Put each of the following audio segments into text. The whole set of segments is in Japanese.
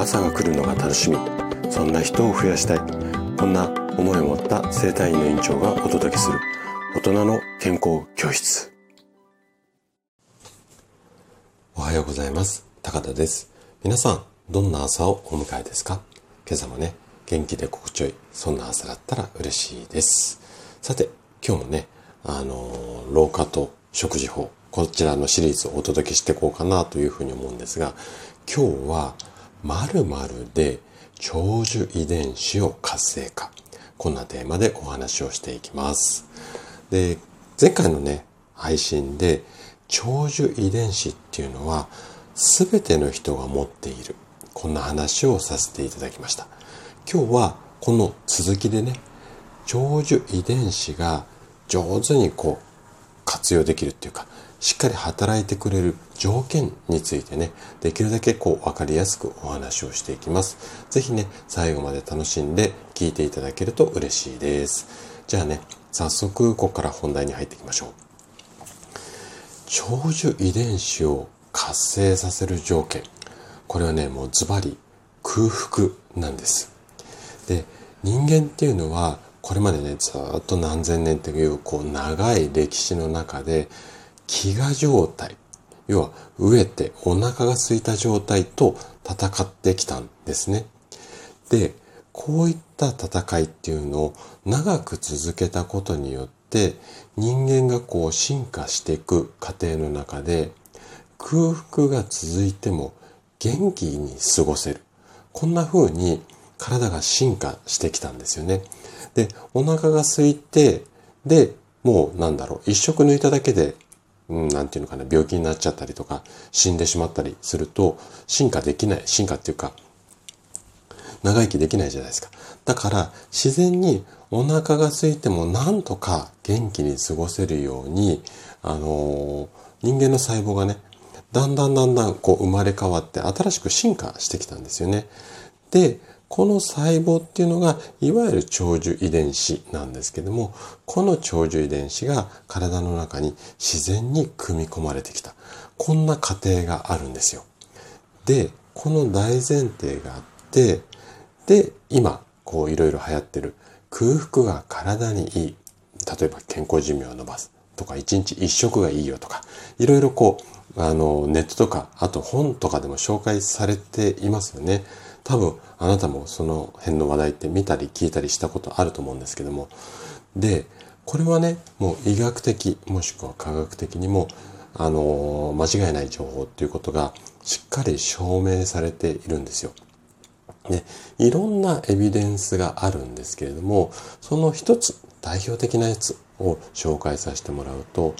朝が来るのが楽しみ。そんな人を増やしたい。こんな思いを持った生体院の院長がお届けする。大人の健康教室。おはようございます。高田です。皆さんどんな朝をお迎えですか？今朝もね元気で心地よいそんな朝だったら嬉しいです。さて今日もねあの老化と食事法こちらのシリーズをお届けしていこうかなというふうに思うんですが今日は〇〇で長寿遺伝子を活性化。こんなテーマでお話をしていきます。で前回のね配信で長寿遺伝子っていうのは全ての人が持っている。こんな話をさせていただきました。今日はこの続きでね長寿遺伝子が上手にこう活用できるっていうかしっかり働いてくれる条件についてね、できるだけこう分かりやすくお話をしていきます。ぜひね、最後まで楽しんで聞いていただけると嬉しいです。じゃあね、早速ここから本題に入っていきましょう。長寿遺伝子を活性させる条件。これはね、もうズバリ空腹なんです。で、人間っていうのはこれまでね、ずっと何千年というこう長い歴史の中で飢餓状態、要は飢えてお腹が空いた状態と戦ってきたんですね。で、こういった戦いっていうのを長く続けたことによって人間がこう進化していく過程の中で空腹が続いても元気に過ごせる。こんな風に体が進化してきたんですよね。で、お腹が空いて、で、もうなんだろう、一食抜いただけでうん、なんていうのかな、病気になっちゃったりとか、死んでしまったりすると、進化できない、進化っていうか、長生きできないじゃないですか。だから、自然にお腹が空いてもなんとか元気に過ごせるように、あのー、人間の細胞がね、だんだんだんだんこう生まれ変わって新しく進化してきたんですよね。で、この細胞っていうのが、いわゆる長寿遺伝子なんですけども、この長寿遺伝子が体の中に自然に組み込まれてきた。こんな過程があるんですよ。で、この大前提があって、で、今、こういろいろ流行ってる空腹が体にいい。例えば健康寿命を伸ばすとか、一日一食がいいよとか、いろいろこう、あの、ネットとか、あと本とかでも紹介されていますよね。多分あなたもその辺の話題って見たり聞いたりしたことあると思うんですけどもでこれはねもう医学的もしくは科学的にもあの間違いない情報っていうことがしっかり証明されているんですよ。でいろんなエビデンスがあるんですけれどもその一つ代表的なやつを紹介させてもらうと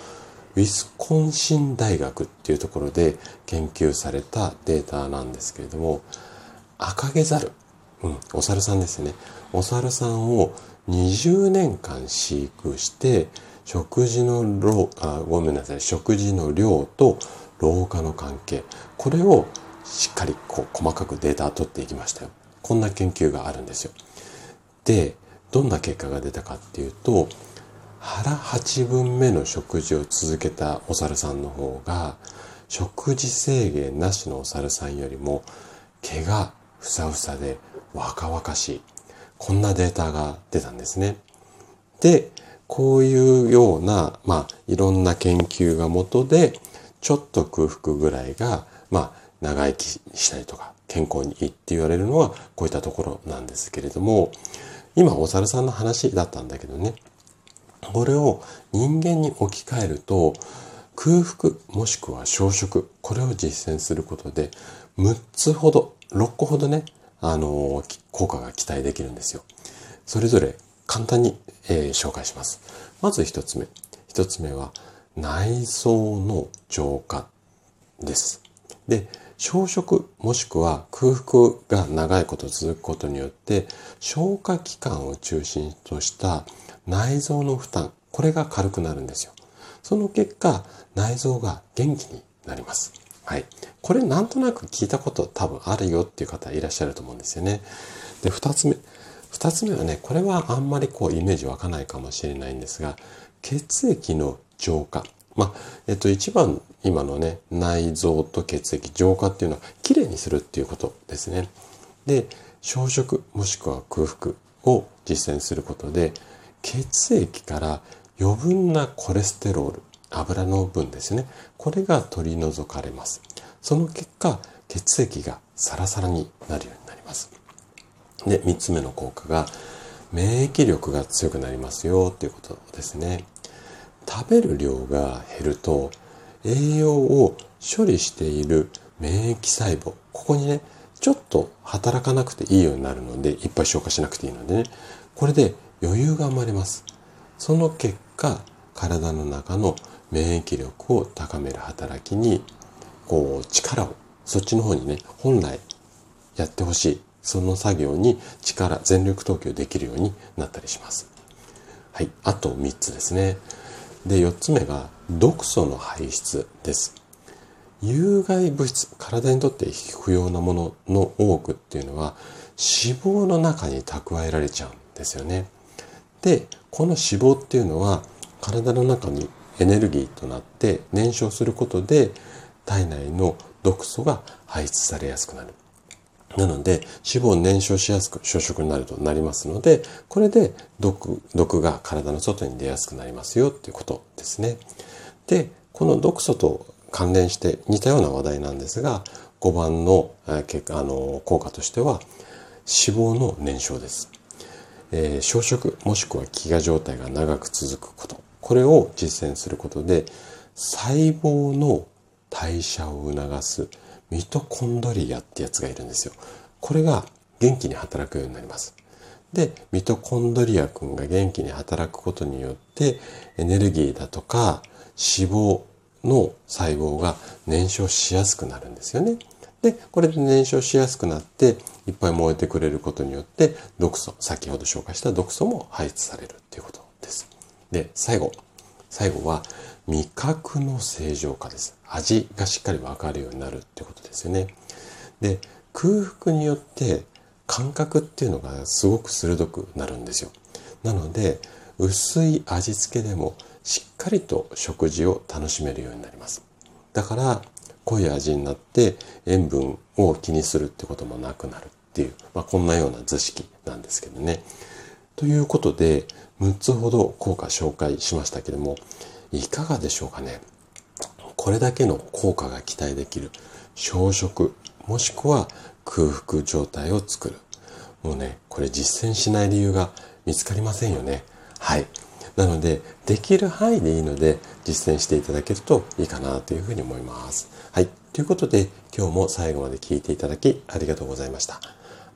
ウィスコンシン大学っていうところで研究されたデータなんですけれども赤毛猿、うん、お猿さんですね。お猿さんを20年間飼育して、食事の量、あ、ごめんなさい、食事の量と老化の関係。これをしっかりこう細かくデータ取っていきましたよ。こんな研究があるんですよ。で、どんな結果が出たかっていうと、腹8分目の食事を続けたお猿さんの方が、食事制限なしのお猿さんよりも毛がふさふさで若々しい。こんなデータが出たんですね。で、こういうような、まあ、いろんな研究がもとで、ちょっと空腹ぐらいが、まあ、長生きしたりとか、健康にいいって言われるのは、こういったところなんですけれども、今、お猿さんの話だったんだけどね、これを人間に置き換えると、空腹もしくは小食、これを実践することで、6つほど6個ほどね、あの、効果が期待できるんですよ。それぞれ簡単に、えー、紹介します。まず一つ目。一つ目は内臓の浄化です。で、小食もしくは空腹が長いこと続くことによって消化器官を中心とした内臓の負担、これが軽くなるんですよ。その結果、内臓が元気になります。はい。これなんとなく聞いたこと多分あるよっていう方いらっしゃると思うんですよね。で、二つ目。二つ目はね、これはあんまりこうイメージ湧かないかもしれないんですが、血液の浄化、まあ、えっと、一番今のね、内臓と血液、浄化っていうのは、きれいにするっていうことですね。で、小食もしくは空腹を実践することで、血液から余分なコレステロール、油の分ですね。これが取り除かれます。その結果、血液がサラサラになるようになります。で、三つ目の効果が、免疫力が強くなりますよっていうことですね。食べる量が減ると、栄養を処理している免疫細胞、ここにね、ちょっと働かなくていいようになるので、いっぱい消化しなくていいのでね、これで余裕が生まれます。その結果、体の中の免疫力を高める働きに、こう、力を、そっちの方にね、本来やってほしい。その作業に力、全力投球できるようになったりします。はい。あと3つですね。で、4つ目が、毒素の排出です。有害物質、体にとって不要なものの多くっていうのは、脂肪の中に蓄えられちゃうんですよね。で、この脂肪っていうのは、体の中にエネルギーとなって燃焼することで体内の毒素が排出されやすくなる。なので、脂肪を燃焼しやすく消食になるとなりますので、これで毒、毒が体の外に出やすくなりますよっていうことですね。で、この毒素と関連して似たような話題なんですが、5番の結果あの効果としては、脂肪の燃焼です。えー、消食もしくは飢餓状態が長く続くこと。これを実践することで、細胞の代謝を促すミトコンドリアってやつがいるんですよ。これが元気に働くようになります。で、ミトコンドリア君が元気に働くことによって、エネルギーだとか脂肪の細胞が燃焼しやすくなるんですよね。で、これで燃焼しやすくなって、いっぱい燃えてくれることによって、毒素、先ほど紹介した毒素も排出されるっていうことです。で、最後。最後は、味覚の正常化です。味がしっかりわかるようになるってことですよね。で、空腹によって感覚っていうのがすごく鋭くなるんですよ。なので、薄い味付けでもしっかりと食事を楽しめるようになります。だから、濃い味になって塩分を気にするってこともなくなるっていう、まあ、こんなような図式なんですけどね。ということで、6つほど効果紹介しましたけども、いかがでしょうかね。これだけの効果が期待できる小食、もしくは空腹状態を作る。もうね、これ実践しない理由が見つかりませんよね。はい。なので、できる範囲でいいので、実践していただけるといいかなというふうに思います。はい。ということで、今日も最後まで聞いていただきありがとうございました。